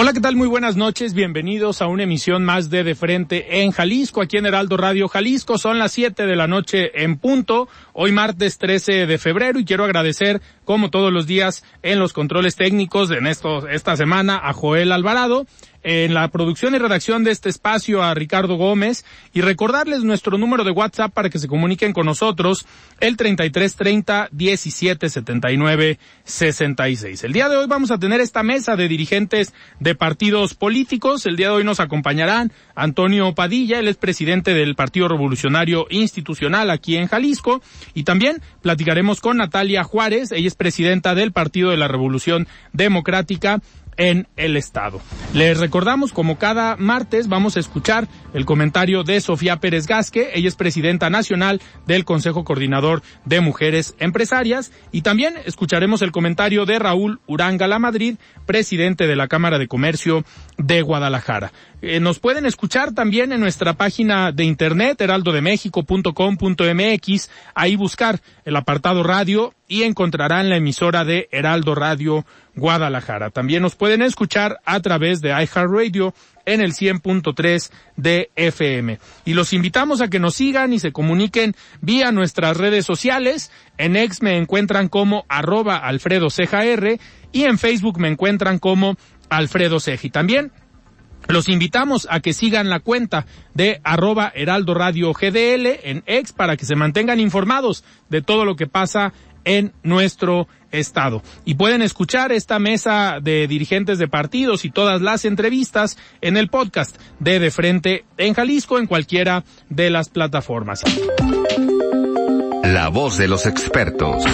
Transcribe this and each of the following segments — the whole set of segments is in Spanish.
Hola, ¿qué tal? Muy buenas noches. Bienvenidos a una emisión más de De Frente en Jalisco, aquí en Heraldo Radio Jalisco. Son las 7 de la noche en punto, hoy martes 13 de febrero, y quiero agradecer, como todos los días, en los controles técnicos en esto, esta semana a Joel Alvarado en la producción y redacción de este espacio a Ricardo Gómez y recordarles nuestro número de WhatsApp para que se comuniquen con nosotros el 3330 1779 66. El día de hoy vamos a tener esta mesa de dirigentes de partidos políticos. El día de hoy nos acompañarán Antonio Padilla, él es presidente del Partido Revolucionario Institucional aquí en Jalisco y también platicaremos con Natalia Juárez, ella es presidenta del Partido de la Revolución Democrática en el Estado. Les recordamos, como cada martes, vamos a escuchar el comentario de Sofía Pérez Gasque, ella es presidenta nacional del Consejo Coordinador de Mujeres Empresarias, y también escucharemos el comentario de Raúl Uranga La Madrid, presidente de la Cámara de Comercio de Guadalajara. Eh, nos pueden escuchar también en nuestra página de internet, heraldodemexico.com.mx, ahí buscar el apartado radio y encontrarán la emisora de Heraldo Radio Guadalajara. También nos pueden escuchar a través de iHeartRadio en el 100.3 de FM. Y los invitamos a que nos sigan y se comuniquen vía nuestras redes sociales. En X me encuentran como arroba Alfredo y en Facebook me encuentran como Alfredo Ceja. también los invitamos a que sigan la cuenta de arroba Heraldo Radio GDL en X para que se mantengan informados de todo lo que pasa en nuestro estado. Y pueden escuchar esta mesa de dirigentes de partidos y todas las entrevistas en el podcast de De Frente en Jalisco en cualquiera de las plataformas. La voz de los expertos.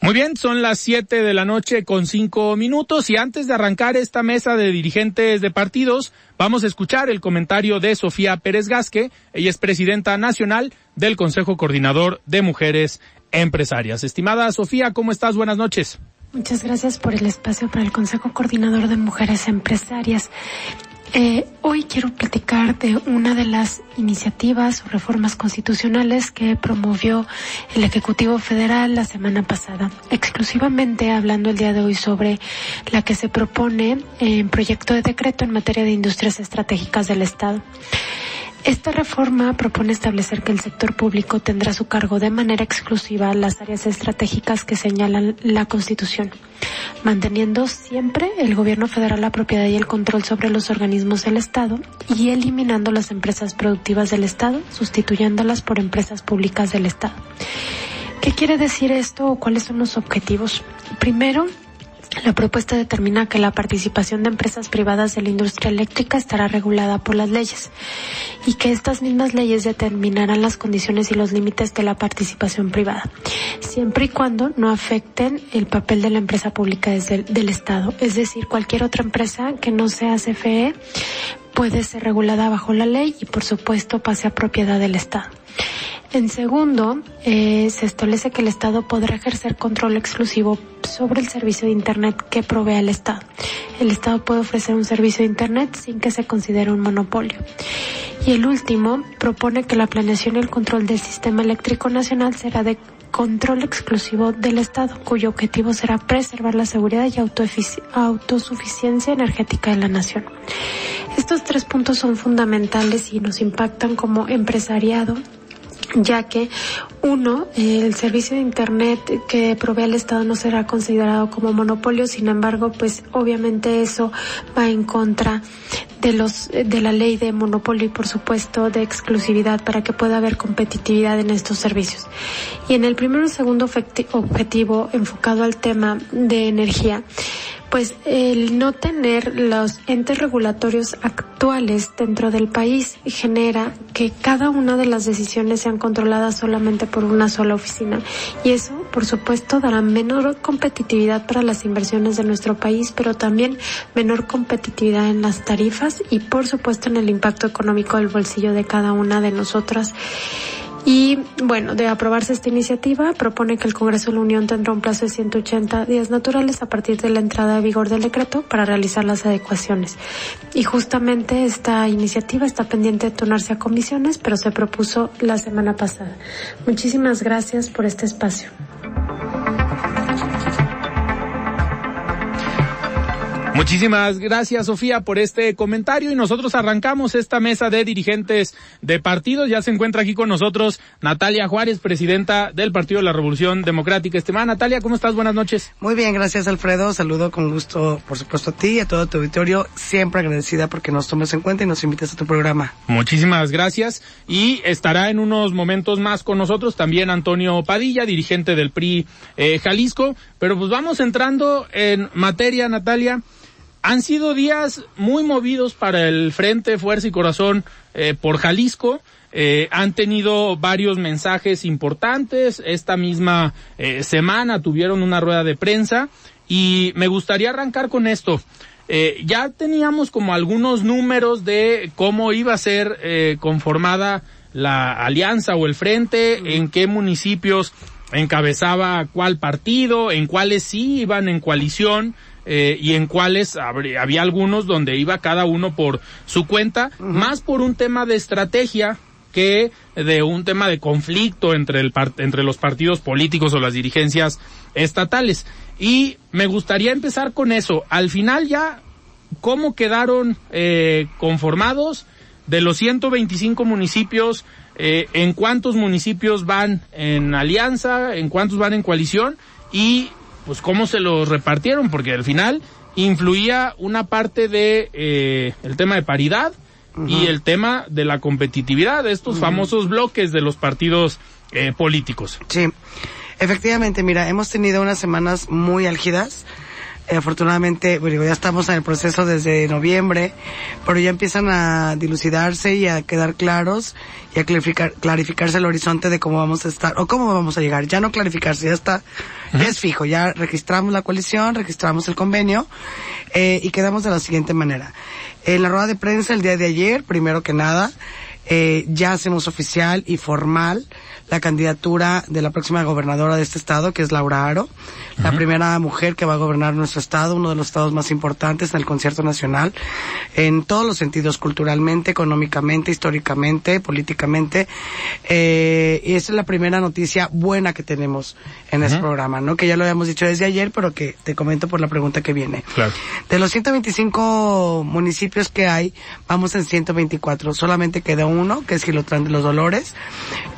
Muy bien, son las siete de la noche con cinco minutos y antes de arrancar esta mesa de dirigentes de partidos, vamos a escuchar el comentario de Sofía Pérez Gasque. Ella es presidenta nacional del Consejo Coordinador de Mujeres Empresarias. Estimada Sofía, ¿cómo estás? Buenas noches. Muchas gracias por el espacio para el Consejo Coordinador de Mujeres Empresarias. Eh, hoy quiero platicar de una de las iniciativas o reformas constitucionales que promovió el Ejecutivo Federal la semana pasada, exclusivamente hablando el día de hoy sobre la que se propone en proyecto de decreto en materia de industrias estratégicas del Estado. Esta reforma propone establecer que el sector público tendrá su cargo de manera exclusiva las áreas estratégicas que señalan la Constitución, manteniendo siempre el gobierno federal la propiedad y el control sobre los organismos del Estado y eliminando las empresas productivas del Estado, sustituyéndolas por empresas públicas del Estado. ¿Qué quiere decir esto o cuáles son los objetivos? Primero, la propuesta determina que la participación de empresas privadas de la industria eléctrica estará regulada por las leyes y que estas mismas leyes determinarán las condiciones y los límites de la participación privada, siempre y cuando no afecten el papel de la empresa pública desde del Estado. Es decir, cualquier otra empresa que no sea CFE puede ser regulada bajo la ley y por supuesto pase a propiedad del Estado. En segundo, eh, se establece que el Estado podrá ejercer control exclusivo sobre el servicio de Internet que provee al Estado. El Estado puede ofrecer un servicio de Internet sin que se considere un monopolio. Y el último propone que la planeación y el control del sistema eléctrico nacional será de control exclusivo del Estado, cuyo objetivo será preservar la seguridad y autosuficiencia energética de la nación. Estos tres puntos son fundamentales y nos impactan como empresariado ya que uno, el servicio de Internet que provee el Estado no será considerado como monopolio, sin embargo, pues obviamente eso va en contra de los de la ley de monopolio y por supuesto de exclusividad para que pueda haber competitividad en estos servicios. Y en el primero y segundo objetivo enfocado al tema de energía, pues el no tener los entes regulatorios actuales dentro del país genera que cada una de las decisiones sean controladas solamente por una sola oficina. Y eso, por supuesto, dará menor competitividad para las inversiones de nuestro país, pero también menor competitividad en las tarifas y, por supuesto, en el impacto económico del bolsillo de cada una de nosotras. Y bueno, de aprobarse esta iniciativa, propone que el Congreso de la Unión tendrá un plazo de 180 días naturales a partir de la entrada de vigor del decreto para realizar las adecuaciones. Y justamente esta iniciativa está pendiente de tornarse a comisiones, pero se propuso la semana pasada. Muchísimas gracias por este espacio. Muchísimas gracias, Sofía, por este comentario y nosotros arrancamos esta mesa de dirigentes de partidos. Ya se encuentra aquí con nosotros Natalia Juárez, presidenta del Partido de la Revolución Democrática. Estimada Natalia, ¿cómo estás? Buenas noches. Muy bien, gracias, Alfredo. Saludo con gusto, por supuesto, a ti y a todo tu auditorio. Siempre agradecida porque nos tomes en cuenta y nos invites a tu programa. Muchísimas gracias. Y estará en unos momentos más con nosotros también Antonio Padilla, dirigente del PRI eh, Jalisco. Pero pues vamos entrando en materia, Natalia. Han sido días muy movidos para el Frente Fuerza y Corazón eh, por Jalisco. Eh, han tenido varios mensajes importantes. Esta misma eh, semana tuvieron una rueda de prensa y me gustaría arrancar con esto. Eh, ya teníamos como algunos números de cómo iba a ser eh, conformada la alianza o el frente, en qué municipios encabezaba cuál partido, en cuáles sí iban en coalición eh, y en cuáles había algunos donde iba cada uno por su cuenta, más por un tema de estrategia que de un tema de conflicto entre el entre los partidos políticos o las dirigencias estatales. Y me gustaría empezar con eso. Al final ya, ¿cómo quedaron eh, conformados de los 125 municipios? eh, ¿En cuántos municipios van en alianza? ¿En cuántos van en coalición? Y pues cómo se los repartieron, porque al final influía una parte de eh, el tema de paridad y el tema de la competitividad, de estos famosos bloques de los partidos eh, políticos. Sí, efectivamente, mira, hemos tenido unas semanas muy álgidas. Eh, afortunadamente, bueno, ya estamos en el proceso desde noviembre, pero ya empiezan a dilucidarse y a quedar claros y a clarificar, clarificarse el horizonte de cómo vamos a estar o cómo vamos a llegar. Ya no clarificarse, ya está, ya es fijo, ya registramos la coalición, registramos el convenio eh, y quedamos de la siguiente manera. En la rueda de prensa el día de ayer, primero que nada, eh, ya hacemos oficial y formal la candidatura de la próxima gobernadora de este estado, que es Laura Aro, la primera mujer que va a gobernar nuestro estado, uno de los estados más importantes en el concierto nacional, en todos los sentidos, culturalmente, económicamente, históricamente, políticamente. Eh, y esa es la primera noticia buena que tenemos en este programa, ¿no? Que ya lo habíamos dicho desde ayer, pero que te comento por la pregunta que viene. Claro. De los 125 municipios que hay, vamos en 124. Solamente queda uno, que es Gilotrán de los Dolores.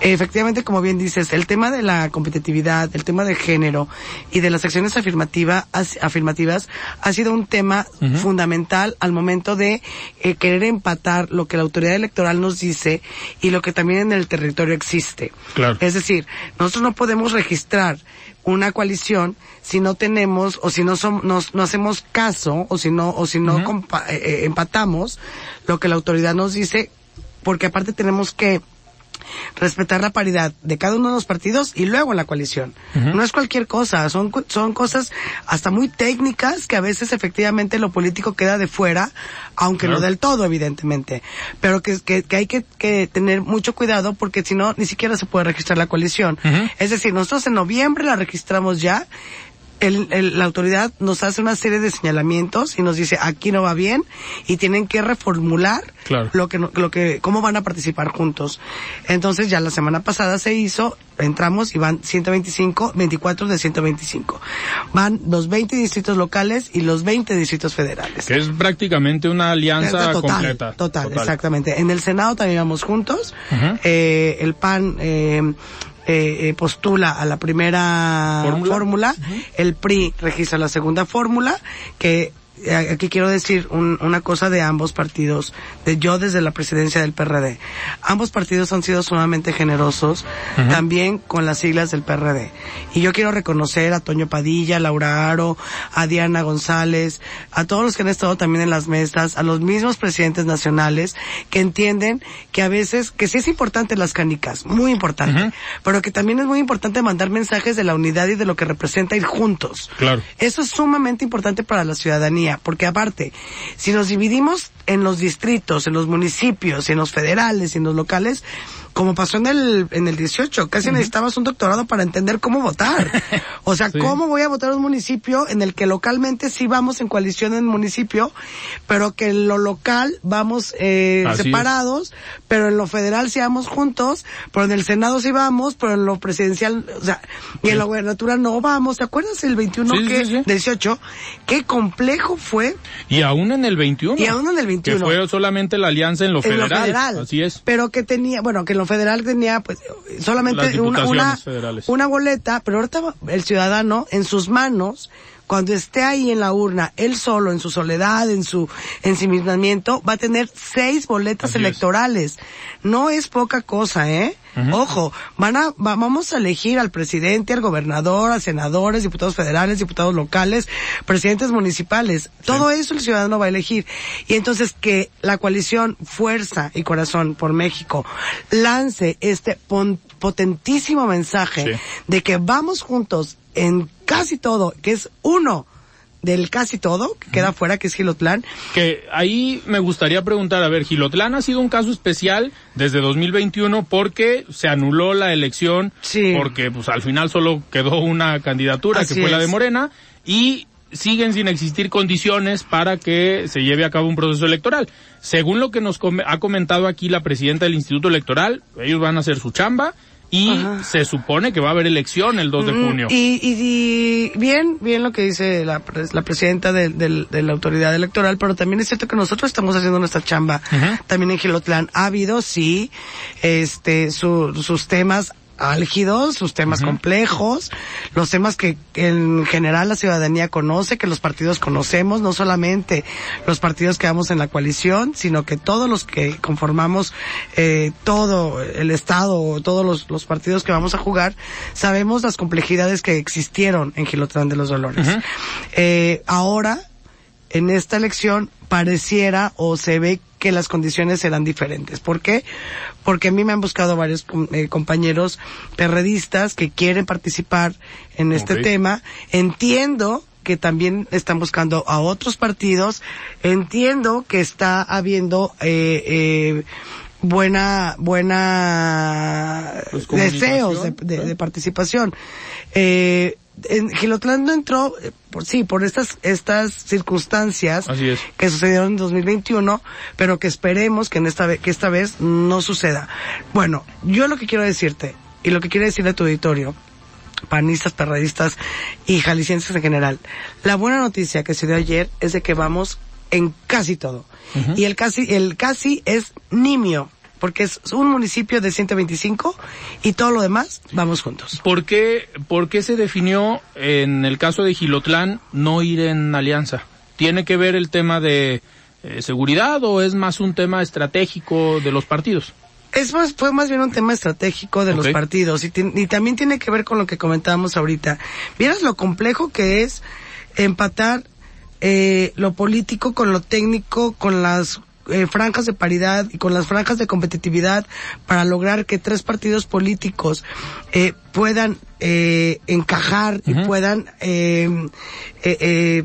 Efectivamente, como bien dices, el tema de la competitividad, el tema de género y de las acciones afirmativa, as- afirmativas ha sido un tema fundamental al momento de eh, querer empatar lo que la autoridad electoral nos dice y lo que también en el territorio existe. Claro. Es decir, nosotros no podemos registrar una coalición si no tenemos o si no som- nos- no hacemos caso o si no o si no compa- eh, eh, empatamos lo que la autoridad nos dice porque aparte tenemos que respetar la paridad de cada uno de los partidos y luego la coalición. No es cualquier cosa, son, son cosas hasta muy técnicas que a veces efectivamente lo político queda de fuera, aunque no del todo, evidentemente. Pero que, que, que hay que, que tener mucho cuidado porque si no, ni siquiera se puede registrar la coalición. Es decir, nosotros en noviembre la registramos ya, el, el- la autoridad nos hace una serie de señalamientos y nos dice aquí no va bien y tienen que reformular Claro. lo que lo que cómo van a participar juntos. Entonces ya la semana pasada se hizo, entramos y van 125, 24 de 125. Van los 20 distritos locales y los 20 distritos federales. Que es prácticamente una alianza total, completa. Total, exactamente. En el Senado también vamos juntos. Eh, el PAN eh, eh, eh, postula a la primera Fórmula. fórmula. El PRI registra la segunda fórmula, que aquí quiero decir una cosa de ambos partidos, de yo desde la presidencia del PRD. Ambos partidos han sido sumamente generosos, también con las siglas del PRD. Y yo quiero reconocer a Toño Padilla, a Laura Aro, a Diana González, a todos los que han estado también en las mesas, a los mismos presidentes nacionales, que entienden que a veces, que sí es importante las canicas, muy importante, pero que también es muy importante mandar mensajes de la unidad y de lo que representa ir juntos. Claro. Eso es sumamente importante para la ciudadanía porque aparte, si nos dividimos en los distritos, en los municipios, en los federales en los locales, como pasó en el, en el 18, casi necesitabas un doctorado para entender cómo votar. O sea, cómo voy a votar un municipio en el que localmente sí vamos en coalición en municipio, pero que en lo local vamos eh, separados, pero en lo federal sí vamos juntos, pero en el Senado sí vamos, pero en lo presidencial, o sea, y en la gubernatura no vamos. ¿Te acuerdas el 21 que, 18? Qué complejo fue. Y aún en el 21. Y aún en el 21. Que fue solamente la alianza en lo federal. En lo federal. Así es. Pero que tenía, bueno, que lo federal tenía pues solamente una, una, una boleta, pero ahorita el ciudadano en sus manos cuando esté ahí en la urna, él solo, en su soledad, en su ensimismamiento, va a tener seis boletas electorales. No es poca cosa, ¿eh? Ojo, van a, vamos a elegir al presidente, al gobernador, a senadores, diputados federales, diputados locales, presidentes municipales. Todo eso el ciudadano va a elegir. Y entonces que la coalición Fuerza y Corazón por México lance este potentísimo mensaje de que vamos juntos en casi todo, que es uno del casi todo, que queda fuera, que es Gilotlán. Que ahí me gustaría preguntar, a ver, Gilotlán ha sido un caso especial desde 2021 porque se anuló la elección, sí. porque pues al final solo quedó una candidatura que fue la de Morena y siguen sin existir condiciones para que se lleve a cabo un proceso electoral. Según lo que nos ha comentado aquí la presidenta del Instituto Electoral, ellos van a hacer su chamba, y se supone que va a haber elección el 2 de mm, junio. Y, y, bien, bien lo que dice la, la presidenta de, de, la autoridad electoral, pero también es cierto que nosotros estamos haciendo nuestra chamba también en Gilotlán. Ha habido, sí, este, sus temas álgidos, sus temas complejos, los temas que en general la ciudadanía conoce, que los partidos conocemos, no solamente los partidos que vamos en la coalición, sino que todos los que conformamos eh, todo el Estado, todos los, los, partidos que vamos a jugar, sabemos las complejidades que existieron en Gilotrán de los Dolores. eh, ahora, en esta elección, pareciera o se ve que las condiciones serán diferentes. ¿Por qué? Porque a mí me han buscado varios eh, compañeros perredistas que quieren participar en este tema. Entiendo que también están buscando a otros partidos. Entiendo que está habiendo eh, eh, buena buena pues, deseos de, participación. Eh, en Gilotlán no entró, eh, por sí, por estas, estas circunstancias que sucedieron en 2021, pero que esperemos que en esta vez, que esta vez no suceda. Bueno, yo lo que quiero decirte, y lo que quiero decirle a tu auditorio, panistas, perradistas y jaliscienses en general, la buena noticia que se dio ayer es de que vamos en casi todo. Y el casi, el casi es nimio porque es un municipio de 125 y todo lo demás vamos juntos. ¿Por qué, por qué se definió en el caso de Gilotlán no ir en alianza? ¿Tiene que ver el tema de eh, seguridad o es más un tema estratégico de los partidos? Es más, fue más bien un tema estratégico de los partidos y, y, también tiene que ver con lo que comentábamos ahorita. Vieras lo complejo que es empatar eh, lo político con lo técnico, con las eh, franjas de paridad y con las franjas de competitividad para lograr que tres partidos políticos eh, puedan eh, encajar y puedan eh, eh,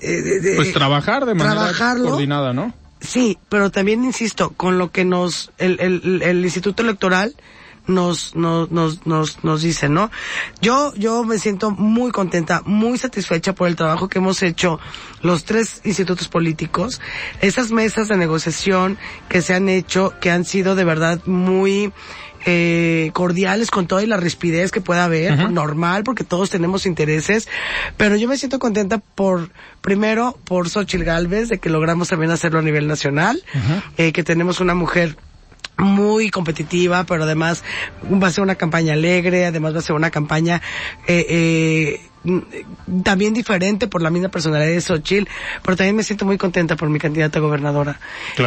eh, pues trabajar de manera coordinada, ¿no? Sí, pero también insisto, con lo que nos, el, el, el Instituto Electoral nos, nos, nos, nos, nos dice, ¿no? Yo, yo me siento muy contenta, muy satisfecha por el trabajo que hemos hecho los tres institutos políticos, esas mesas de negociación que se han hecho, que han sido de verdad muy, eh, cordiales con toda y la rispidez que pueda haber, normal, porque todos tenemos intereses, pero yo me siento contenta por, primero, por Xochil Galvez, de que logramos también hacerlo a nivel nacional, eh, que tenemos una mujer muy competitiva, pero además va a ser una campaña alegre, además va a ser una campaña eh, eh, también diferente por la misma personalidad de Xochitl, pero también me siento muy contenta por mi candidata a gobernadora.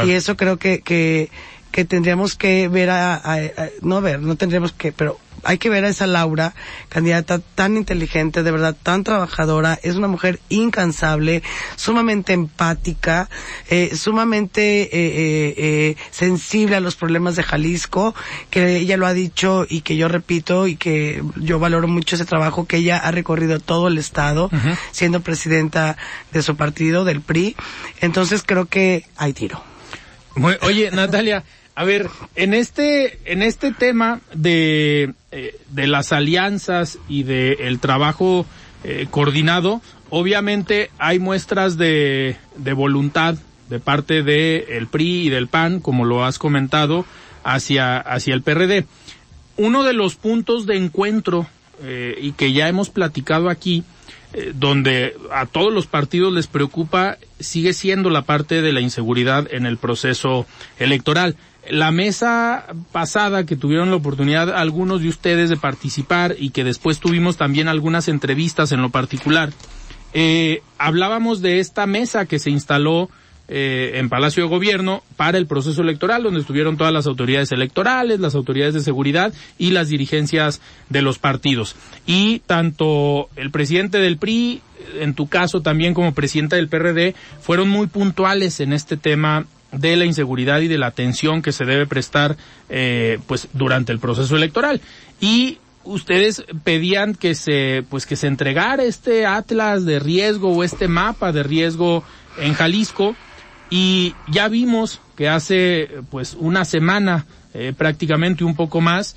Y eso creo que, que, que tendríamos que ver a, a, no ver, no tendríamos que, pero hay que ver a esa Laura, candidata tan inteligente, de verdad tan trabajadora, es una mujer incansable, sumamente empática, eh, sumamente eh, eh, eh, sensible a los problemas de Jalisco, que ella lo ha dicho y que yo repito y que yo valoro mucho ese trabajo que ella ha recorrido todo el estado, siendo presidenta de su partido, del PRI. Entonces creo que hay tiro. Oye, Natalia, a ver, en este, en este tema de, eh, de las alianzas y del el trabajo eh, coordinado, obviamente hay muestras de, de voluntad de parte del el PRI y del PAN, como lo has comentado, hacia, hacia el PRD. Uno de los puntos de encuentro eh, y que ya hemos platicado aquí, eh, donde a todos los partidos les preocupa, sigue siendo la parte de la inseguridad en el proceso electoral la mesa pasada que tuvieron la oportunidad algunos de ustedes de participar y que después tuvimos también algunas entrevistas en lo particular, eh, hablábamos de esta mesa que se instaló eh, en Palacio de Gobierno para el proceso electoral, donde estuvieron todas las autoridades electorales, las autoridades de seguridad y las dirigencias de los partidos. Y tanto el presidente del PRI, en tu caso también como presidenta del PRD, fueron muy puntuales en este tema de la inseguridad y de la atención que se debe prestar eh, pues durante el proceso electoral. Y ustedes pedían que se pues que se entregara este atlas de riesgo o este mapa de riesgo en Jalisco. Y ya vimos que hace pues una semana eh, prácticamente un poco más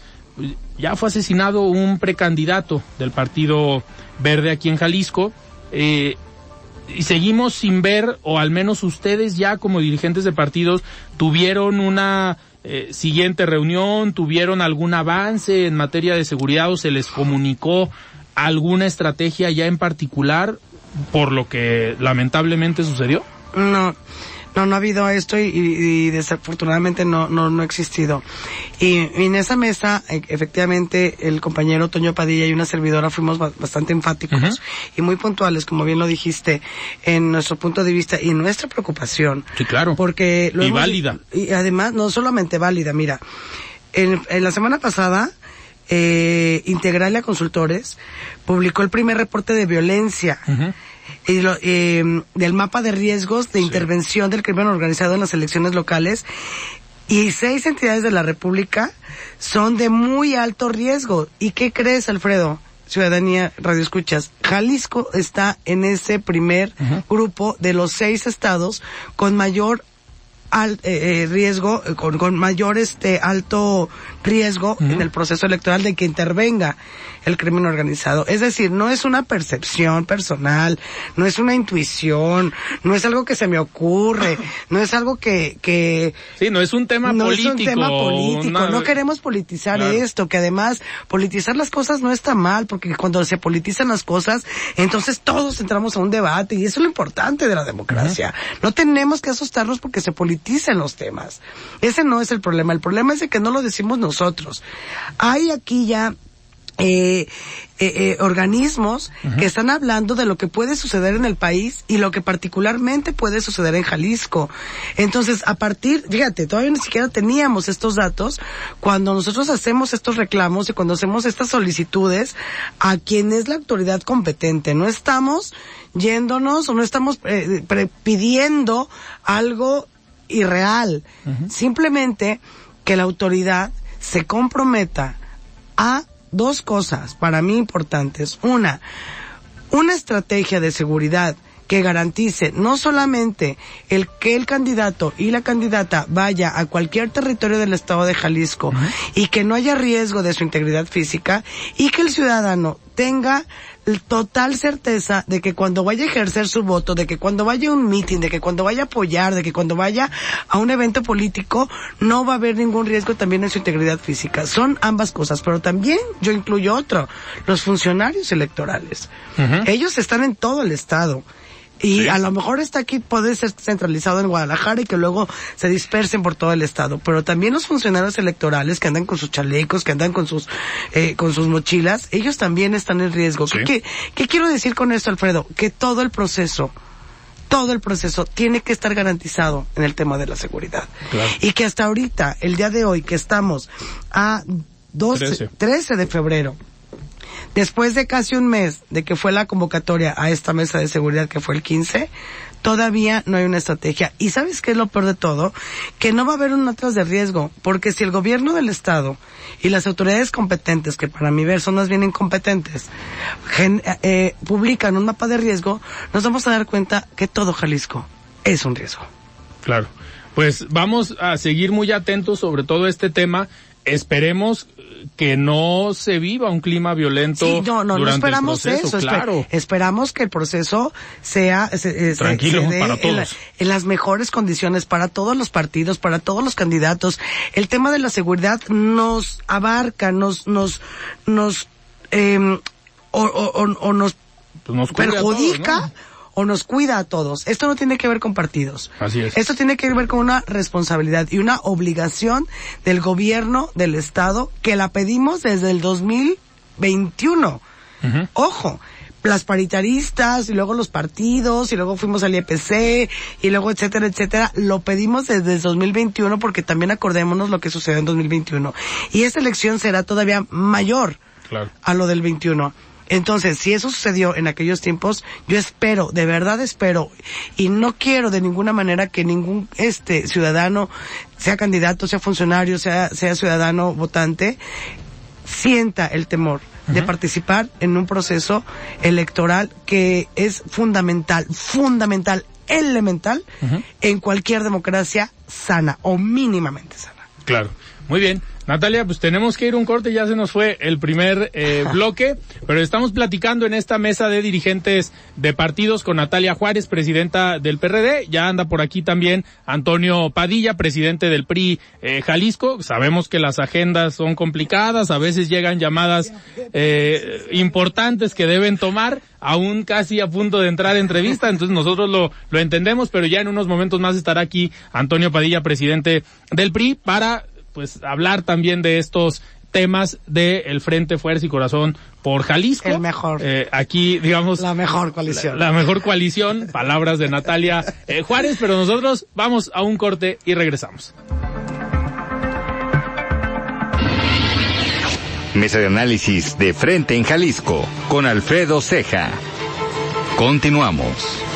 ya fue asesinado un precandidato del partido verde aquí en Jalisco. Eh, y seguimos sin ver, o al menos ustedes ya como dirigentes de partidos tuvieron una eh, siguiente reunión, tuvieron algún avance en materia de seguridad o se les comunicó alguna estrategia ya en particular por lo que lamentablemente sucedió? No, no, no ha habido esto y, desafortunadamente no, no, no ha existido. Y, en esa mesa, e, efectivamente, el compañero Toño Padilla y una servidora fuimos bastante enfáticos y muy puntuales, como bien lo dijiste, en nuestro punto de vista y nuestra preocupación. Sí, claro. Porque y válida. Y además, no solamente válida, mira, en, la semana pasada, eh, Integralia Consultores publicó el primer reporte de violencia y eh, del mapa de riesgos de intervención del crimen organizado en las elecciones locales y seis entidades de la República son de muy alto riesgo. ¿Y qué crees, Alfredo? Ciudadanía Radio Escuchas. Jalisco está en ese primer grupo de los seis estados con mayor al, eh, eh, riesgo, con, con, mayor este alto riesgo en el proceso electoral de que intervenga el crimen organizado. Es decir, no es una percepción personal, no es una intuición, no es algo que se me ocurre, no es algo que... que sí, no es un tema no político. No es un tema político, no queremos politizar esto, que además politizar las cosas no está mal, porque cuando se politizan las cosas, entonces todos entramos a un debate y eso es lo importante de la democracia. No tenemos que asustarnos porque se politicen los temas. Ese no es el problema, el problema es de que no lo decimos nosotros. Hay aquí ya eh, eh, eh, organismos que están hablando de lo que puede suceder en el país y lo que particularmente puede suceder en Jalisco. Entonces, a partir, fíjate, todavía ni siquiera teníamos estos datos cuando nosotros hacemos estos reclamos y cuando hacemos estas solicitudes a quien es la autoridad competente. No estamos yéndonos o no estamos eh, pidiendo algo irreal. Simplemente que la autoridad se comprometa a dos cosas para mí importantes. Una, una estrategia de seguridad que garantice no solamente el que el candidato y la candidata vaya a cualquier territorio del estado de Jalisco y que no haya riesgo de su integridad física y que el ciudadano tenga total certeza de que cuando vaya a ejercer su voto, de que cuando vaya a un meeting, de que cuando vaya a apoyar, de que cuando vaya a un evento político, no va a haber ningún riesgo también en su integridad física. Son ambas cosas, pero también yo incluyo otro, los funcionarios electorales. Ellos están en todo el estado Y a lo mejor está aquí, puede ser centralizado en Guadalajara y que luego se dispersen por todo el estado. Pero también los funcionarios electorales que andan con sus chalecos, que andan con sus, eh, con sus mochilas, ellos también están en riesgo. ¿Qué, qué quiero decir con esto, Alfredo? Que todo el proceso, todo el proceso tiene que estar garantizado en el tema de la seguridad. Y que hasta ahorita, el día de hoy, que estamos a 12, 13 de febrero, después de casi un mes de que fue la convocatoria a esta mesa de seguridad que fue el 15, todavía no hay una estrategia. Y sabes qué es lo peor de todo? Que no va a haber un atrás de riesgo, porque si el gobierno del Estado y las autoridades competentes, que para mi ver son más bien incompetentes, eh, publican un mapa de riesgo, nos vamos a dar cuenta que todo Jalisco es un riesgo. Claro. Pues vamos a seguir muy atentos sobre todo este tema. Esperemos que no se viva un clima violento. Sí, no, no, no esperamos eso. Claro. esperamos que el proceso sea tranquilo para todos. En, las mejores condiciones para todos los partidos, para todos los candidatos. El tema de la seguridad nos abarca, nos, nos, nos, eh, o, o, nos, pues nos perjudica o nos cuida a todos. Esto no tiene que ver con partidos. Así es. Esto tiene que ver con una responsabilidad y una obligación del gobierno del Estado que la pedimos desde el 2021. Ojo, las paritaristas y luego los partidos y luego fuimos al IEPC y luego etcétera, etcétera, lo pedimos desde el 2021 porque también acordémonos lo que sucedió en 2021. Y esta elección será todavía mayor a lo del 21. Entonces, si eso sucedió en aquellos tiempos, yo espero, de verdad espero, y no quiero de ninguna manera que ningún este ciudadano, sea candidato, sea funcionario, sea, sea ciudadano votante, sienta el temor de participar en un proceso electoral que es fundamental, fundamental, elemental en cualquier democracia sana o mínimamente sana. Claro. Muy bien. Natalia, pues tenemos que ir un corte, ya se nos fue el primer eh, bloque, pero estamos platicando en esta mesa de dirigentes de partidos con Natalia Juárez, presidenta del PRD, ya anda por aquí también Antonio Padilla, presidente del PRI eh, Jalisco. Sabemos que las agendas son complicadas, a veces llegan llamadas eh, importantes que deben tomar, aún casi a punto de entrar a entrevista, entonces nosotros lo, lo entendemos, pero ya en unos momentos más estará aquí Antonio Padilla, presidente del PRI, para pues hablar también de estos temas del el Frente Fuerza y Corazón por Jalisco. El mejor. Eh, aquí, digamos. La mejor coalición. La, mejor coalición. palabras de Natalia eh, Juárez, pero nosotros vamos a un corte y regresamos. Mesa de análisis de Frente en Jalisco con Alfredo Ceja. Continuamos.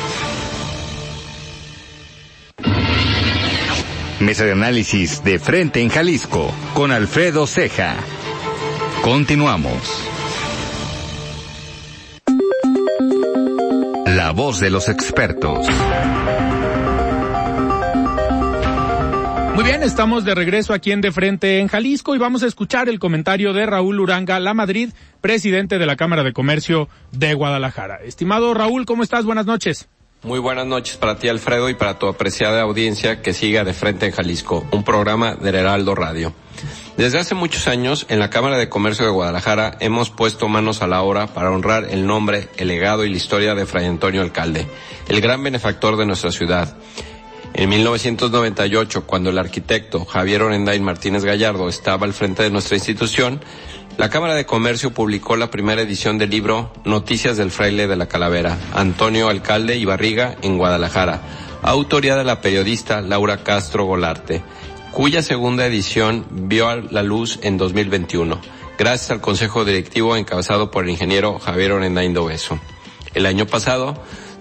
Mesa de análisis de frente en Jalisco con Alfredo Ceja. Continuamos. La voz de los expertos. Muy bien, estamos de regreso aquí en De Frente en Jalisco y vamos a escuchar el comentario de Raúl Uranga La Madrid, presidente de la Cámara de Comercio de Guadalajara. Estimado Raúl, ¿cómo estás? Buenas noches. Muy buenas noches para ti, Alfredo, y para tu apreciada audiencia que siga de frente en Jalisco, un programa del Heraldo Radio. Desde hace muchos años, en la Cámara de Comercio de Guadalajara hemos puesto manos a la obra para honrar el nombre, el legado y la historia de Fray Antonio Alcalde, el gran benefactor de nuestra ciudad. En 1998, cuando el arquitecto Javier Orendain Martínez Gallardo estaba al frente de nuestra institución, la Cámara de Comercio publicó la primera edición del libro Noticias del Fraile de la Calavera, Antonio Alcalde y Barriga en Guadalajara, autoría de la periodista Laura Castro Golarte, cuya segunda edición vio a la luz en 2021, gracias al Consejo Directivo encabezado por el ingeniero Javier Orendain Beso. El año pasado,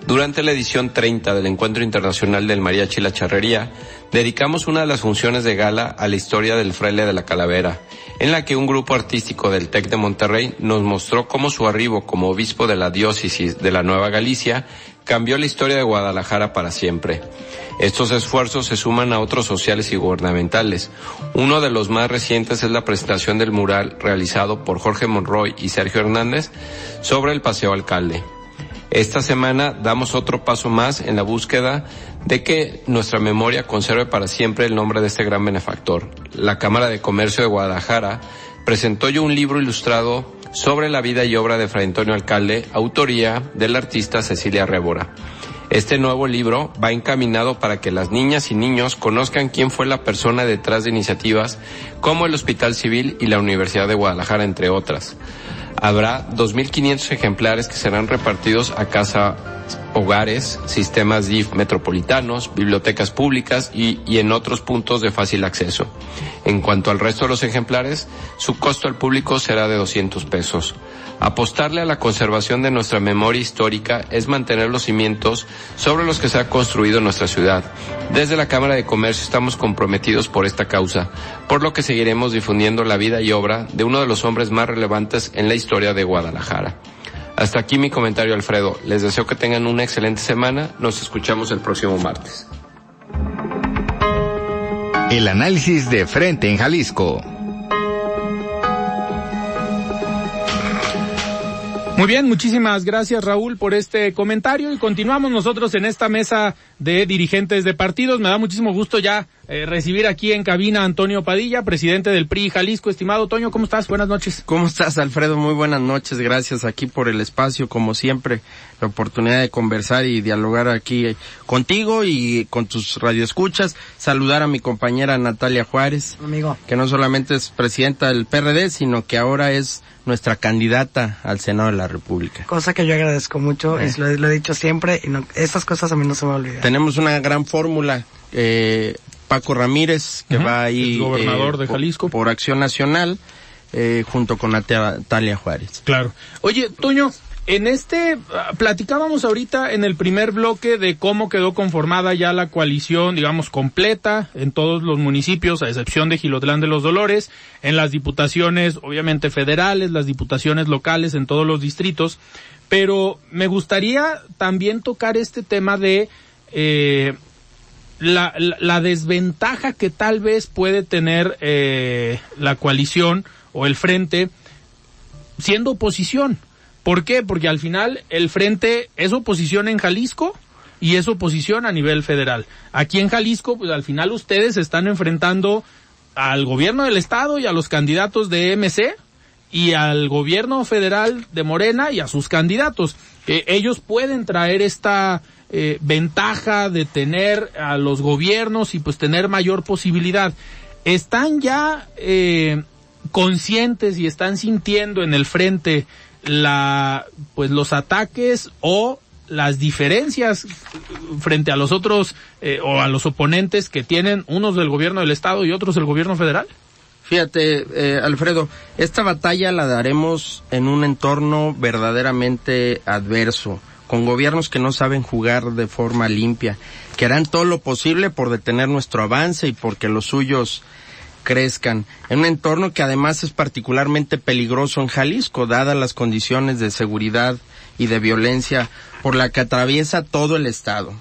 durante la edición 30 del Encuentro Internacional del Mariachi La Charrería, dedicamos una de las funciones de gala a la historia del fraile de la calavera, en la que un grupo artístico del TEC de Monterrey nos mostró cómo su arribo como obispo de la diócesis de la Nueva Galicia cambió la historia de Guadalajara para siempre. Estos esfuerzos se suman a otros sociales y gubernamentales. Uno de los más recientes es la presentación del mural realizado por Jorge Monroy y Sergio Hernández sobre el Paseo Alcalde. Esta semana damos otro paso más en la búsqueda de que nuestra memoria conserve para siempre el nombre de este gran benefactor. La Cámara de Comercio de Guadalajara presentó yo un libro ilustrado sobre la vida y obra de Fray Antonio Alcalde, autoría del artista Cecilia Révora. Este nuevo libro va encaminado para que las niñas y niños conozcan quién fue la persona detrás de iniciativas como el Hospital Civil y la Universidad de Guadalajara, entre otras. Habrá 2.500 ejemplares que serán repartidos a casa hogares, sistemas DIF metropolitanos, bibliotecas públicas y, y, en otros puntos de fácil acceso. En cuanto al resto de los ejemplares, su costo al público será de 200 pesos. Apostarle a la conservación de nuestra memoria histórica es mantener los cimientos sobre los que se ha construido nuestra ciudad. Desde la Cámara de Comercio estamos comprometidos por esta causa, por lo que seguiremos difundiendo la vida y obra de uno de los hombres más relevantes en la historia de Guadalajara. Hasta aquí mi comentario, Alfredo. Les deseo que tengan una excelente semana. Nos escuchamos el próximo martes. El análisis de frente en Jalisco. Muy bien, muchísimas gracias Raúl por este comentario y continuamos nosotros en esta mesa de dirigentes de partidos. Me da muchísimo gusto ya eh, recibir aquí en cabina a Antonio Padilla, presidente del PRI Jalisco. Estimado Toño, ¿cómo estás? Buenas noches. ¿Cómo estás, Alfredo? Muy buenas noches. Gracias aquí por el espacio, como siempre, la oportunidad de conversar y dialogar aquí contigo y con tus radioescuchas. Saludar a mi compañera Natalia Juárez, Amigo. que no solamente es presidenta del PRD, sino que ahora es nuestra candidata al Senado de la República. Cosa que yo agradezco mucho, eh. es, lo, lo, he dicho siempre, y no, esas cosas a mí no se me olvidan. Tenemos una gran fórmula. Eh, Paco Ramírez, que uh -huh. va ahí. El gobernador eh, de Jalisco. Por, por Acción Nacional, eh, junto con Natalia Juárez. Claro. Oye, Toño, en este, platicábamos ahorita en el primer bloque de cómo quedó conformada ya la coalición, digamos, completa en todos los municipios, a excepción de Gilotlán de los Dolores, en las diputaciones, obviamente federales, las diputaciones locales en todos los distritos, pero me gustaría también tocar este tema de, eh, la, la, desventaja que tal vez puede tener eh, la coalición o el frente siendo oposición. ¿Por qué? Porque al final el frente es oposición en Jalisco y es oposición a nivel federal. Aquí en Jalisco, pues al final ustedes están enfrentando al gobierno del estado y a los candidatos de MC y al gobierno federal de Morena y a sus candidatos. Eh, ellos pueden traer esta eh, ventaja de tener a los gobiernos y pues tener mayor posibilidad. Están ya eh, conscientes y están sintiendo en el frente la pues los ataques o las diferencias frente a los otros eh, o a los oponentes que tienen unos del gobierno del estado y otros del gobierno federal? Fíjate, eh, Alfredo, esta batalla la daremos en un entorno verdaderamente adverso, con gobiernos que no saben jugar de forma limpia, que harán todo lo posible por detener nuestro avance y porque los suyos crezcan, en un entorno que además es particularmente peligroso en Jalisco, dadas las condiciones de seguridad y de violencia por la que atraviesa todo el estado.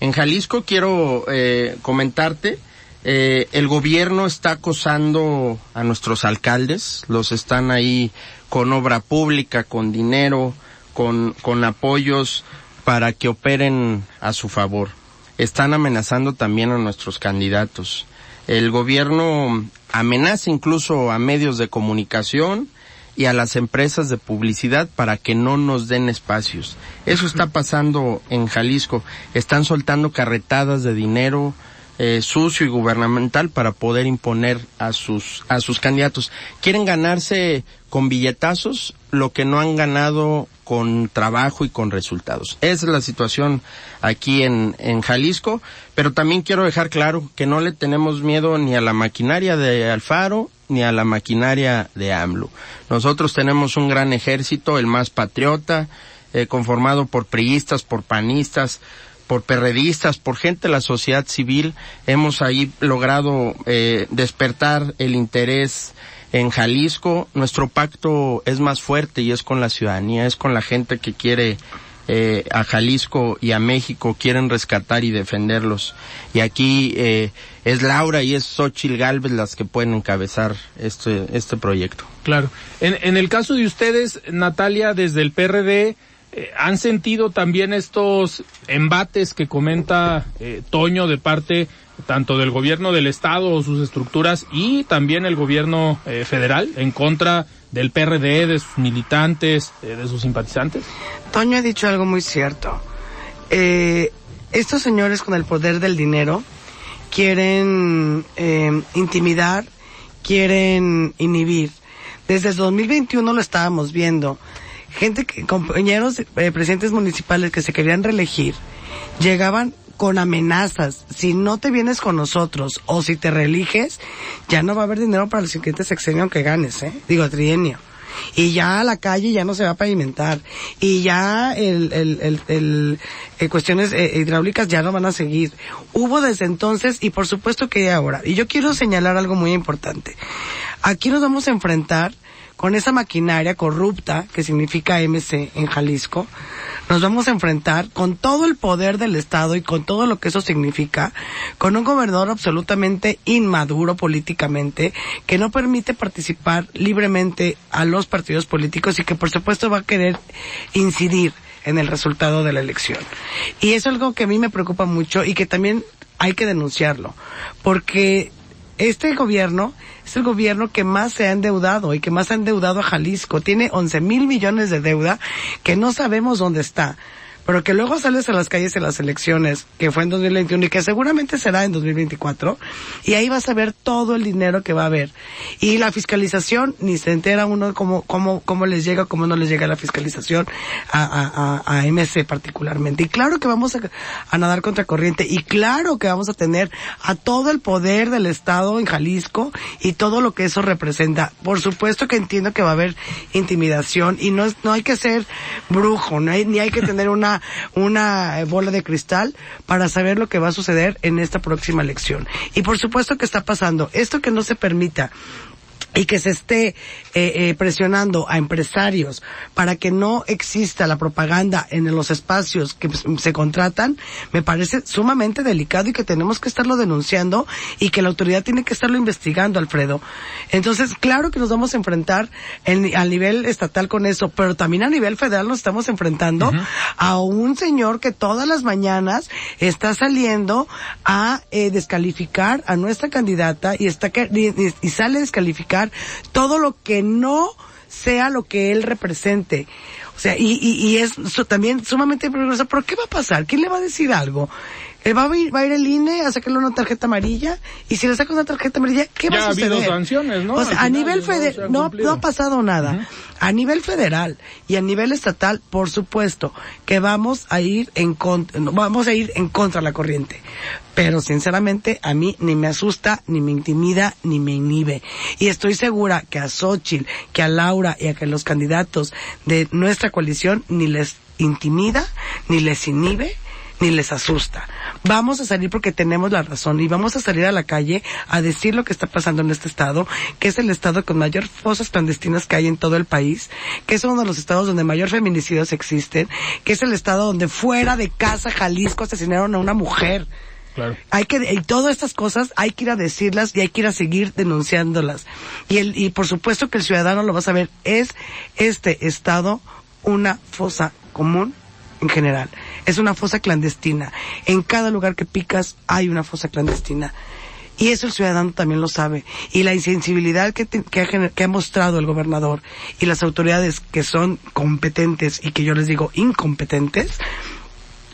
En Jalisco quiero eh, comentarte, eh, el gobierno está acosando a nuestros alcaldes, los están ahí con obra pública, con dinero, con, con apoyos para que operen a su favor. Están amenazando también a nuestros candidatos el gobierno amenaza incluso a medios de comunicación y a las empresas de publicidad para que no nos den espacios. Eso está pasando en Jalisco. Están soltando carretadas de dinero eh, sucio y gubernamental para poder imponer a sus a sus candidatos. Quieren ganarse con billetazos lo que no han ganado con trabajo y con resultados. Esa es la situación aquí en, en Jalisco, pero también quiero dejar claro que no le tenemos miedo ni a la maquinaria de Alfaro ni a la maquinaria de AMLO. Nosotros tenemos un gran ejército, el más patriota, eh, conformado por priistas, por panistas, por perredistas, por gente de la sociedad civil. Hemos ahí logrado eh, despertar el interés en Jalisco nuestro pacto es más fuerte y es con la ciudadanía, es con la gente que quiere eh, a Jalisco y a México, quieren rescatar y defenderlos. Y aquí eh, es Laura y es Xochil Galvez las que pueden encabezar este, este proyecto. Claro. En, en el caso de ustedes, Natalia, desde el PRD, eh, ¿han sentido también estos embates que comenta eh, Toño de parte tanto del gobierno del estado o sus estructuras y también el gobierno eh, federal en contra del PRD, de sus militantes, eh, de sus simpatizantes? Toño ha dicho algo muy cierto. eh, estos señores con el poder del dinero quieren eh, intimidar, quieren inhibir. Desde el 2021 lo estábamos viendo. Gente, que, compañeros eh, presidentes municipales que se querían reelegir, llegaban con amenazas. Si no te vienes con nosotros o si te reeliges, ya no va a haber dinero para el siguiente sexenio que ganes, ¿eh? Digo, trienio y ya la calle ya no se va a pavimentar y ya el, el, el, el eh, cuestiones eh, hidráulicas ya no van a seguir. Hubo desde entonces y por supuesto que ahora. Y yo quiero señalar algo muy importante. Aquí nos vamos a enfrentar con esa maquinaria corrupta que significa MC en Jalisco, nos vamos a enfrentar con todo el poder del Estado y con todo lo que eso significa, con un gobernador absolutamente inmaduro políticamente, que no permite participar libremente a los partidos políticos y que por supuesto va a querer incidir en el resultado de la elección. Y eso es algo que a mí me preocupa mucho y que también hay que denunciarlo, porque este gobierno es el gobierno que más se ha endeudado y que más ha endeudado a Jalisco. Tiene 11 mil millones de deuda que no sabemos dónde está pero que luego sales a las calles en las elecciones, que fue en 2021 y que seguramente será en 2024, y ahí vas a ver todo el dinero que va a haber. Y la fiscalización, ni se entera uno cómo, cómo, cómo les llega, cómo no les llega la fiscalización a, a, a, MC particularmente. Y claro que vamos a, a nadar contra corriente, y claro que vamos a tener a todo el poder del Estado en Jalisco y todo lo que eso representa. Por supuesto que entiendo que va a haber intimidación y no, no hay que ser brujo, no hay, ni hay que tener una una, bola de cristal para saber lo que va a suceder en esta próxima elección. Y por supuesto que está pasando esto que no se permita y que se esté eh, eh, presionando a empresarios para que no exista la propaganda en los espacios que se contratan, me parece sumamente delicado y que tenemos que estarlo denunciando y que la autoridad tiene que estarlo investigando, Alfredo. Entonces, claro que nos vamos a enfrentar en, a nivel estatal con eso, pero también a nivel federal nos estamos enfrentando a un señor que todas las mañanas está saliendo a eh, descalificar a nuestra candidata y está y, y sale a todo lo que no sea lo que él represente. O sea, y, y, y es también sumamente peligroso. ¿Pero qué va a pasar? ¿Quién le va a decir algo? ¿Va a, ir, va a ir el INE a sacarle una tarjeta amarilla? Y si le saca una tarjeta amarilla, ¿qué va a suceder? Ha habido sanciones, ¿no? O sea, a nivel federal, no, no, ha pasado nada. A nivel federal y a nivel estatal, por supuesto, que vamos a ir en contra, vamos a ir en contra de la corriente. Pero sinceramente, a mí ni me asusta, ni me intimida, ni me inhibe. Y estoy segura que a Xochitl, que a Laura y a que los candidatos de nuestra coalición ni les intimida, ni les inhibe, ni les asusta. Vamos a salir porque tenemos la razón y vamos a salir a la calle a decir lo que está pasando en este estado, que es el estado con mayor fosas clandestinas que hay en todo el país, que es uno de los estados donde mayor feminicidios existen, que es el estado donde fuera de casa Jalisco asesinaron a una mujer. Claro. Hay que, y todas estas cosas hay que ir a decirlas y hay que ir a seguir denunciándolas. Y el, y por supuesto que el ciudadano lo va a saber, es este estado una fosa común en general. Es una fosa clandestina. En cada lugar que picas hay una fosa clandestina. Y eso el ciudadano también lo sabe. Y la insensibilidad que, te, que, ha, que, ha, mostrado el gobernador y las autoridades que son competentes y que yo les digo incompetentes,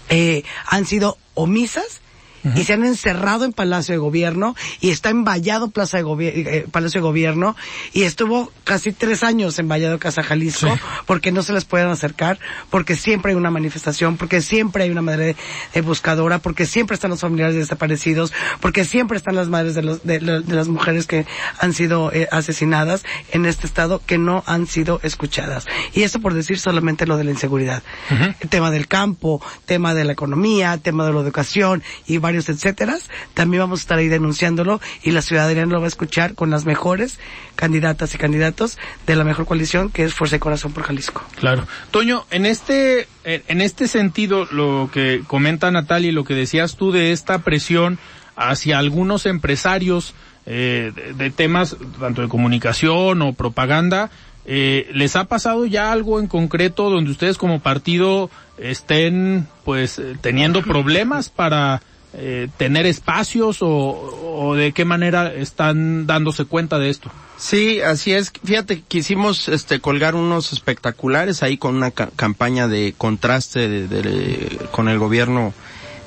eh, han sido omisas Uh -huh. y se han encerrado en Palacio de Gobierno y está en Vallado Plaza de eh, Palacio de Gobierno y estuvo casi tres años en Vallado Casa Jalisco sí. porque no se les pueden acercar, porque siempre hay una manifestación, porque siempre hay una madre eh, buscadora, porque siempre están los familiares desaparecidos, porque siempre están las madres de, los, de, de las mujeres que han sido eh, asesinadas en este estado que no han sido escuchadas. Y eso por decir solamente lo de la inseguridad. Uh -huh. El tema del campo, tema de la economía, tema de la educación y varios etcétera, también vamos a estar ahí denunciándolo y la ciudadanía lo va a escuchar con las mejores candidatas y candidatos de la mejor coalición que es Fuerza y Corazón por Jalisco. Claro. Toño, en este, en este sentido, lo que comenta Natalia y lo que decías tú de esta presión hacia algunos empresarios eh, de, de temas tanto de comunicación o propaganda, eh, ¿Les ha pasado ya algo en concreto donde ustedes como partido estén pues teniendo problemas para eh, tener espacios o, o, de qué manera están dándose cuenta de esto? Sí, así es. Fíjate, quisimos este, colgar unos espectaculares ahí con una campaña de contraste de, con el gobierno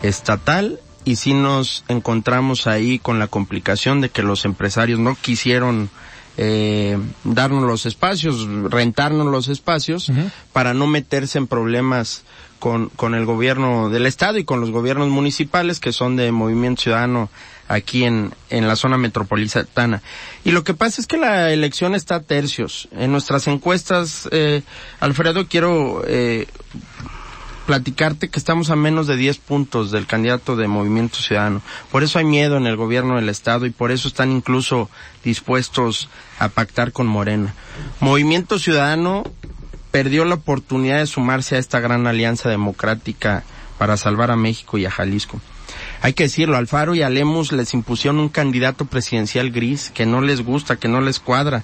estatal y sí nos encontramos ahí con la complicación de que los empresarios no quisieron eh, darnos los espacios, rentarnos los espacios para no meterse en problemas con, con el gobierno del estado y con los gobiernos municipales que son de Movimiento Ciudadano aquí en, en la zona metropolitana. Y lo que pasa es que la elección está a tercios. En nuestras encuestas, eh, Alfredo, quiero eh, platicarte que estamos a menos de 10 puntos del candidato de Movimiento Ciudadano. Por eso hay miedo en el gobierno del Estado y por eso están incluso dispuestos a pactar con Morena. Movimiento Ciudadano perdió la oportunidad de sumarse a esta gran alianza democrática para salvar a México y a Jalisco. Hay que decirlo, Alfaro y a les impusieron un candidato presidencial gris que no les gusta, que no les cuadra,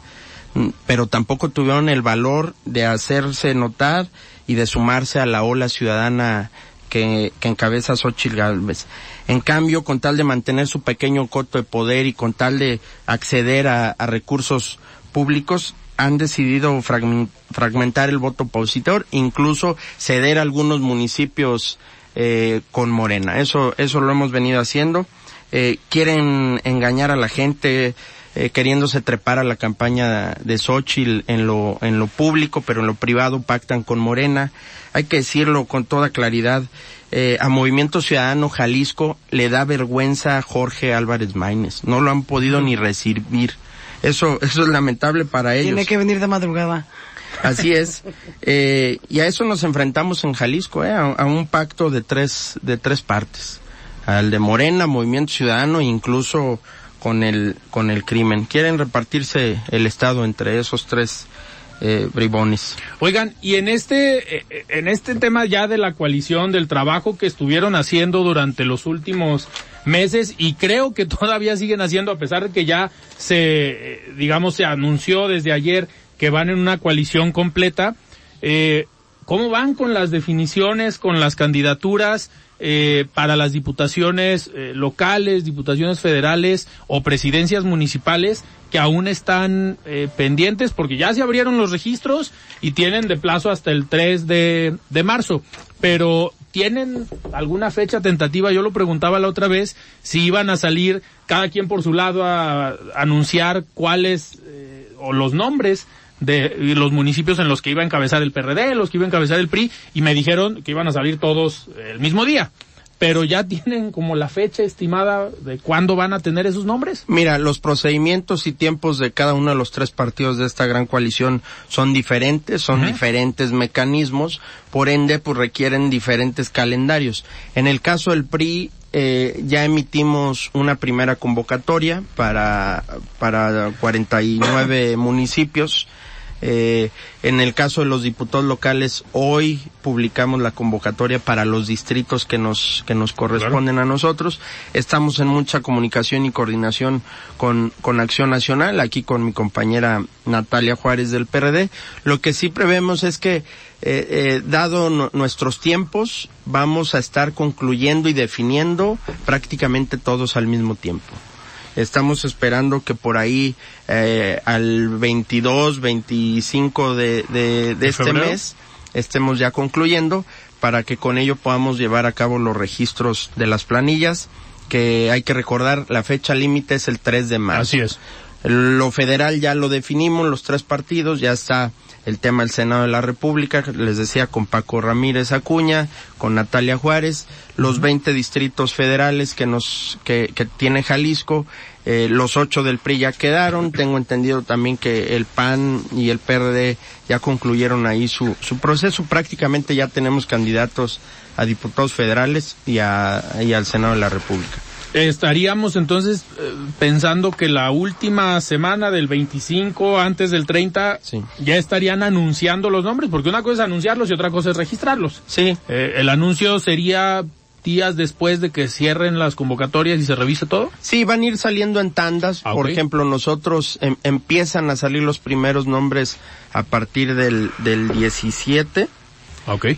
mm, pero tampoco tuvieron el valor de hacerse notar y de sumarse a la ola ciudadana que, encabeza Xochitl Gálvez. En cambio, con tal de mantener su pequeño coto de poder y con tal de acceder a, recursos públicos, han decidido fragmentar el voto opositor, incluso ceder a algunos municipios eh, con Morena. Eso, eso lo hemos venido haciendo. Eh, quieren engañar a la gente, eh, queriéndose trepar a la campaña de Xochitl en lo, en lo público, pero en lo privado pactan con Morena. Hay que decirlo con toda claridad. Eh, a Movimiento Ciudadano Jalisco le da vergüenza Jorge Álvarez Maínez. No lo han podido ni recibir. Eso, eso es lamentable para ellos. Tiene que venir de madrugada. Así es. Eh, y a eso nos enfrentamos en Jalisco, eh, a, un pacto de tres, de tres partes. Al de Morena, Movimiento Ciudadano incluso con el, con el crimen. Quieren repartirse el Estado entre esos tres eh. Oigan, y en este, eh, en este tema ya de la coalición, del trabajo que estuvieron haciendo durante los últimos meses y creo que todavía siguen haciendo a pesar de que ya se, eh, digamos, se anunció desde ayer que van en una coalición completa, eh, ¿cómo van con las definiciones, con las candidaturas? Eh, para las diputaciones eh, locales, diputaciones federales o presidencias municipales que aún están eh, pendientes porque ya se abrieron los registros y tienen de plazo hasta el 3 de, de marzo. Pero ¿tienen alguna fecha tentativa? Yo lo preguntaba la otra vez si iban a salir cada quien por su lado a, anunciar cuáles eh, o los nombres de los municipios en los que iba a encabezar el PRD, los que iba a encabezar el PRI, y me dijeron que iban a salir todos el mismo día. Pero ya tienen como la fecha estimada de cuándo van a tener esos nombres. Mira, los procedimientos y tiempos de cada uno de los tres partidos de esta gran coalición son diferentes, son diferentes mecanismos, por ende, pues requieren diferentes calendarios. En el caso del PRI, eh, ya emitimos una primera convocatoria para, para 49 municipios eh, en el caso de los diputados locales, hoy publicamos la convocatoria para los distritos que nos, que nos corresponden a nosotros. Estamos en mucha comunicación y coordinación con, con Acción Nacional, aquí con mi compañera Natalia Juárez del PRD. Lo que sí prevemos es que, eh, eh, dado nuestros tiempos, vamos a estar concluyendo y definiendo prácticamente todos al mismo tiempo. Estamos esperando que por ahí eh, al 22, 25 de, de, de este mes estemos ya concluyendo para que con ello podamos llevar a cabo los registros de las planillas, que hay que recordar, la fecha límite es el 3 de marzo. Así es. Lo federal ya lo definimos, los tres partidos, ya está el tema del Senado de la República, les decía, con Paco Ramírez Acuña, con Natalia Juárez, los 20 distritos federales que nos, que, que tiene Jalisco, eh, los ocho del PRI ya quedaron, tengo entendido también que el PAN y el PRD ya concluyeron ahí su, su proceso, prácticamente ya tenemos candidatos a diputados federales y, a, y al Senado de la República. Estaríamos entonces eh, pensando que la última semana del 25 antes del 30 ya estarían anunciando los nombres, porque una cosa es anunciarlos y otra cosa es registrarlos. Sí. Eh, el anuncio sería días después de que cierren las convocatorias y se revise todo? Sí, van a ir saliendo en tandas. Ah, Por ejemplo, nosotros em, empiezan a salir los primeros nombres a partir del, del 17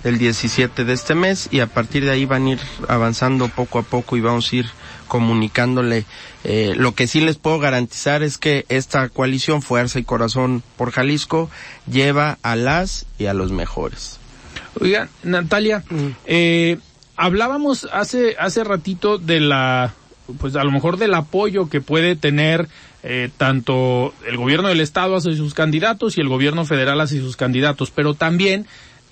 el 17 de este mes y a partir de ahí van a ir avanzando poco a poco y vamos a ir comunicándole. Eh, lo que sí les puedo garantizar es que esta coalición Fuerza y Corazón por Jalisco lleva a las y a los mejores. Oiga, Natalia, mm. eh, hablábamos hace hace ratito de la pues a lo mejor del apoyo que puede tener eh, tanto el gobierno del estado hacia sus candidatos y el gobierno federal hacia sus candidatos, pero también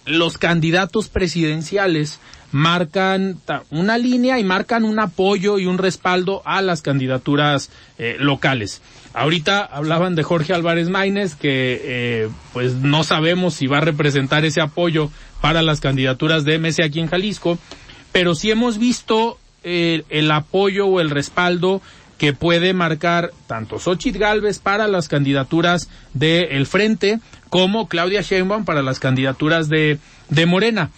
los candidatos presidenciales marcan una línea y marcan un apoyo y un respaldo a las candidaturas eh, locales. Ahorita hablaban de Jorge Álvarez Maínez que eh, pues no sabemos si va a representar ese apoyo para las candidaturas de MC aquí en Jalisco, pero sí hemos visto el, apoyo o el respaldo que puede marcar tanto Xochitl Galvez para las candidaturas de El Frente como Claudia Sheinbaum para las candidaturas de, de Morena.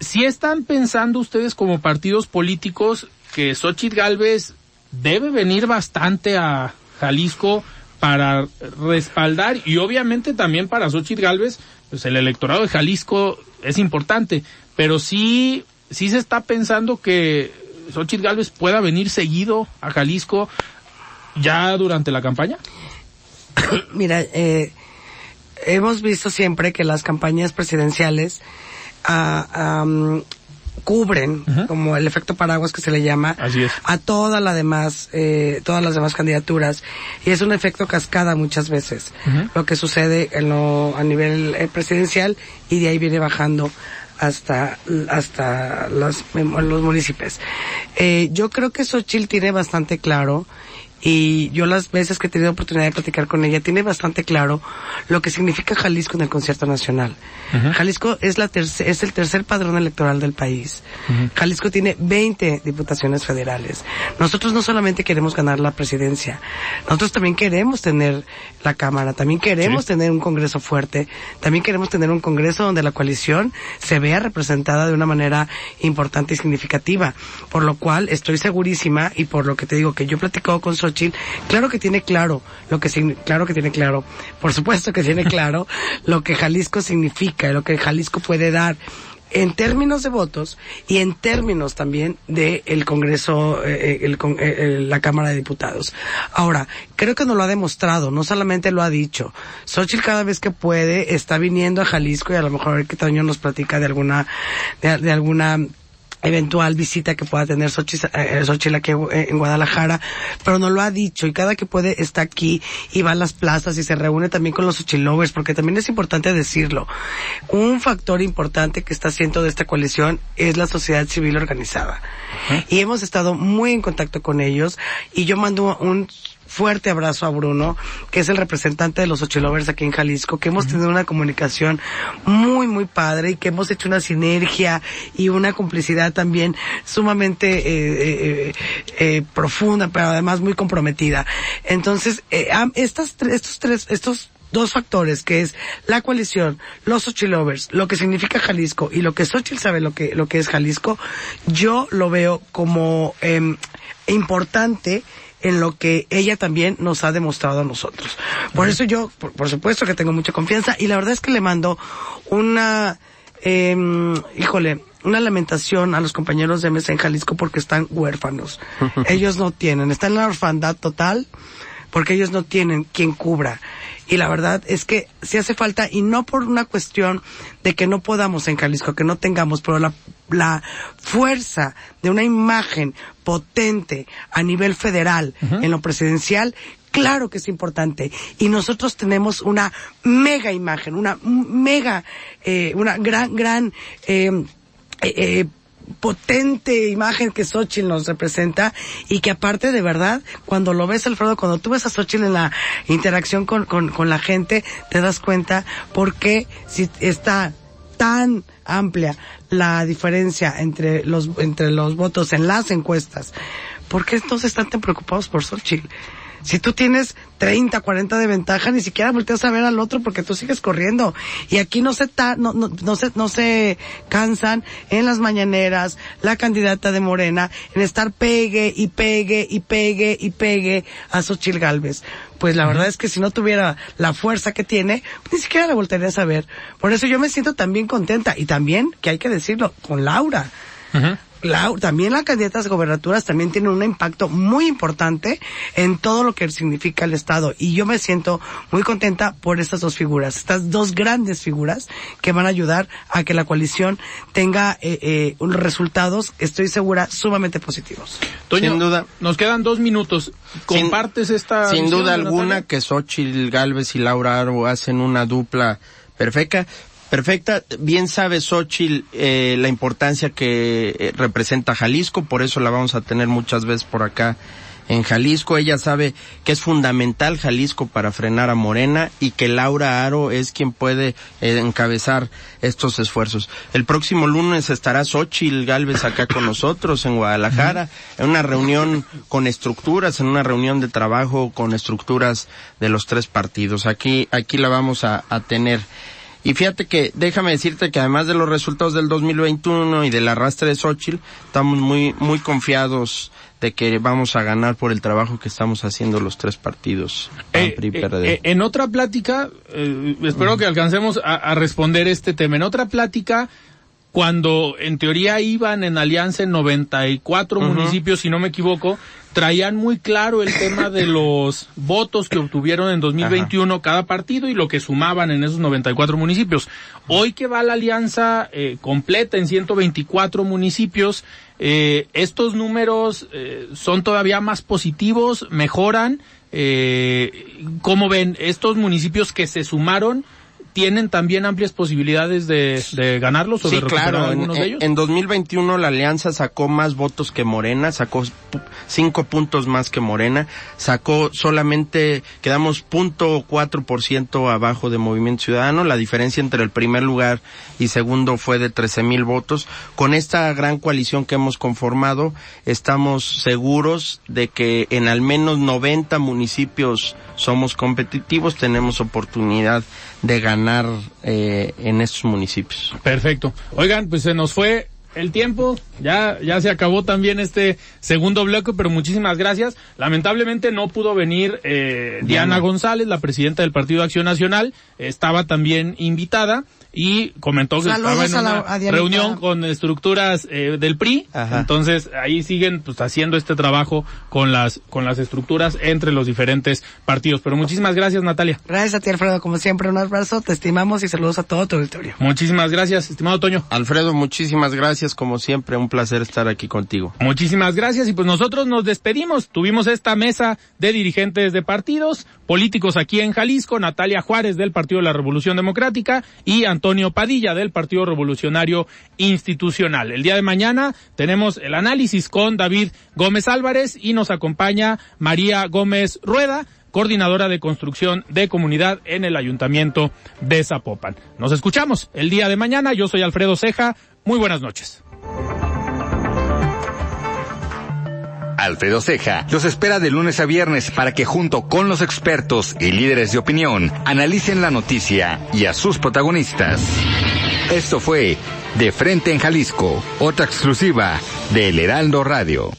Si están pensando ustedes como partidos políticos que Xochitl Galvez debe venir bastante a Jalisco para respaldar y obviamente también para Xochitl Galvez, pues el electorado de Jalisco es importante, pero sí, sí se está pensando que Xochitl Galvez pueda venir seguido a Jalisco ya durante la campaña. Mira, eh, hemos visto siempre que las campañas presidenciales a, cubren, como el efecto paraguas que se le llama, a toda la demás, eh, todas las demás candidaturas. Y es un efecto cascada muchas veces, lo que sucede en lo, a nivel eh, presidencial y de ahí viene bajando hasta hasta los, los municipios. Eh, yo creo que Xochitl tiene bastante claro y yo las veces que he tenido oportunidad de platicar con ella, tiene bastante claro lo que significa Jalisco en el concierto nacional. Jalisco es, la es el tercer padrón electoral del país. Jalisco tiene 20 diputaciones federales. Nosotros no solamente queremos ganar la presidencia, nosotros también queremos tener la Cámara, también queremos tener un Congreso fuerte, también queremos tener un Congreso donde la coalición se vea representada de una manera importante y significativa. Por lo cual estoy segurísima y por lo que te digo que yo he platicado claro que tiene claro lo que claro que tiene claro, por supuesto que tiene claro lo que Jalisco significa, lo que Jalisco puede dar en términos de votos y en términos también de el Congreso, eh, eh, eh, la Cámara de Diputados. Ahora, creo que nos lo ha demostrado, no solamente lo ha dicho. Xochitl cada vez que puede está viniendo a Jalisco y a lo mejor que Toño nos platica de alguna, de alguna eventual visita que pueda tener Xochitl, eh, aquí eh, en Guadalajara, pero no lo ha dicho y cada que puede está aquí y va a las plazas y se reúne también con los Xochilovers, porque también es importante decirlo. Un factor importante que está haciendo de esta coalición es la sociedad civil organizada. Y hemos estado muy en contacto con ellos y yo mando un fuerte abrazo a Bruno, que es el representante de los Ochilovers aquí en Jalisco, que hemos tenido una comunicación muy, muy padre y que hemos hecho una sinergia y una complicidad también sumamente eh, eh, eh, profunda, pero además muy comprometida. Entonces, estas, estos tres, estos dos factores, que es la coalición, los Xochilovers, lo que significa Jalisco y lo que Xochitl sabe lo que, lo que es Jalisco, yo lo veo como eh, importante en lo que ella también nos ha demostrado a nosotros. Por eso yo, por, supuesto que tengo mucha confianza y la verdad es que le mando una, eh, híjole, una lamentación a los compañeros de mesa en Jalisco porque están huérfanos. ellos no tienen, están en la orfandad total porque ellos no tienen quien cubra. Y la verdad es que si hace falta, y no por una cuestión de que no podamos en Jalisco, que no tengamos, pero la, la fuerza de una imagen potente a nivel federal en lo presidencial, claro que es importante. Y nosotros tenemos una mega imagen, una mega, eh, una gran, gran, eh, eh, eh potente imagen que Xochitl nos representa y que aparte de verdad, cuando lo ves Alfredo, cuando tú ves a Xochitl en la interacción con, con, con la gente, te das cuenta porque si está tan amplia la diferencia entre los, entre los votos en las encuestas, ¿por qué entonces están tan preocupados por Xochitl? Si tú tienes 30, 40 de ventaja, ni siquiera volteas a ver al otro porque tú sigues corriendo. Y aquí no se, ta, no, no, no, se, no se cansan en las mañaneras la candidata de Morena en estar pegue y pegue y pegue y pegue a Xochil Galvez. Pues la verdad es que si no tuviera la fuerza que tiene, ni siquiera la voltearías a ver. Por eso yo me siento también contenta. Y también, que hay que decirlo, con Laura también las candidatas a gobernaturas también tienen un impacto muy importante en todo lo que significa el Estado. Y yo me siento muy contenta por estas dos figuras, estas dos grandes figuras que van a ayudar a que la coalición tenga eh, eh, unos resultados, estoy segura, sumamente positivos. sin duda. Nos quedan dos minutos. ¿Compartes esta? Sin duda alguna que Xochitl Galvez y Laura Arbo hacen una dupla perfecta. Perfecta. Bien sabe Xochitl eh, la importancia que eh, representa Jalisco, por eso la vamos a tener muchas veces por acá en Jalisco. Ella sabe que es fundamental Jalisco para frenar a Morena y que Laura Aro es quien puede eh, encabezar estos esfuerzos. El próximo lunes estará Xochitl Galvez acá con nosotros en Guadalajara, en una reunión con estructuras, en una reunión de trabajo con estructuras de los tres partidos. Aquí, aquí la vamos a, a tener. Y fíjate que, déjame decirte que además de los resultados del 2021 y del arrastre de Xochitl, estamos muy, muy confiados de que vamos a ganar por el trabajo que estamos haciendo los tres partidos. Eh, eh, eh, en otra plática, espero que alcancemos a, responder este tema. En otra plática, cuando en teoría iban en alianza en 94 municipios, si no me equivoco, traían muy claro el tema de los votos que obtuvieron en 2021 cada partido y lo que sumaban en esos 94 municipios. Hoy que va la alianza eh, completa en 124 municipios, eh, estos números eh, son todavía más positivos, mejoran. Eh, ¿Cómo ven estos municipios que se sumaron? Tienen también amplias posibilidades de, de ganarlos o sí, de recuperar claro. algunos en, de ellos? En 2021 la alianza sacó más votos que Morena, sacó cinco puntos más que Morena, sacó solamente, quedamos punto cuatro por ciento abajo de Movimiento Ciudadano, la diferencia entre el primer lugar y segundo fue de 13 mil votos. Con esta gran coalición que hemos conformado, estamos seguros de que en al menos 90 municipios somos competitivos, tenemos oportunidad de ganar eh, en estos municipios. Perfecto. Oigan, pues se nos fue el tiempo, ya, ya se acabó también este segundo bloque, pero muchísimas gracias. Lamentablemente no pudo venir eh, Diana González, la presidenta del Partido Acción Nacional, estaba también invitada y comentó que estaba en una reunión con estructuras eh, del PRI, entonces ahí siguen pues haciendo este trabajo con las con las estructuras entre los diferentes partidos. Pero muchísimas gracias Natalia. Gracias a ti Alfredo, como siempre un abrazo, te estimamos y saludos a todo tu auditorio. Muchísimas gracias, estimado Toño. Alfredo, muchísimas gracias como siempre, un placer estar aquí contigo. Muchísimas gracias y pues nosotros nos despedimos. Tuvimos esta mesa de dirigentes de partidos, políticos aquí en Jalisco, Natalia Juárez del Partido de la Revolución Democrática y Antonio Padilla del Partido Revolucionario Institucional. El día de mañana tenemos el análisis con David Gómez Álvarez y nos acompaña María Gómez Rueda coordinadora de construcción de comunidad en el Ayuntamiento de Zapopan. Nos escuchamos el día de mañana. Yo soy Alfredo Ceja. Muy buenas noches. Alfredo Ceja los espera de lunes a viernes para que junto con los expertos y líderes de opinión analicen la noticia y a sus protagonistas. Esto fue De Frente en Jalisco, otra exclusiva de El Heraldo Radio.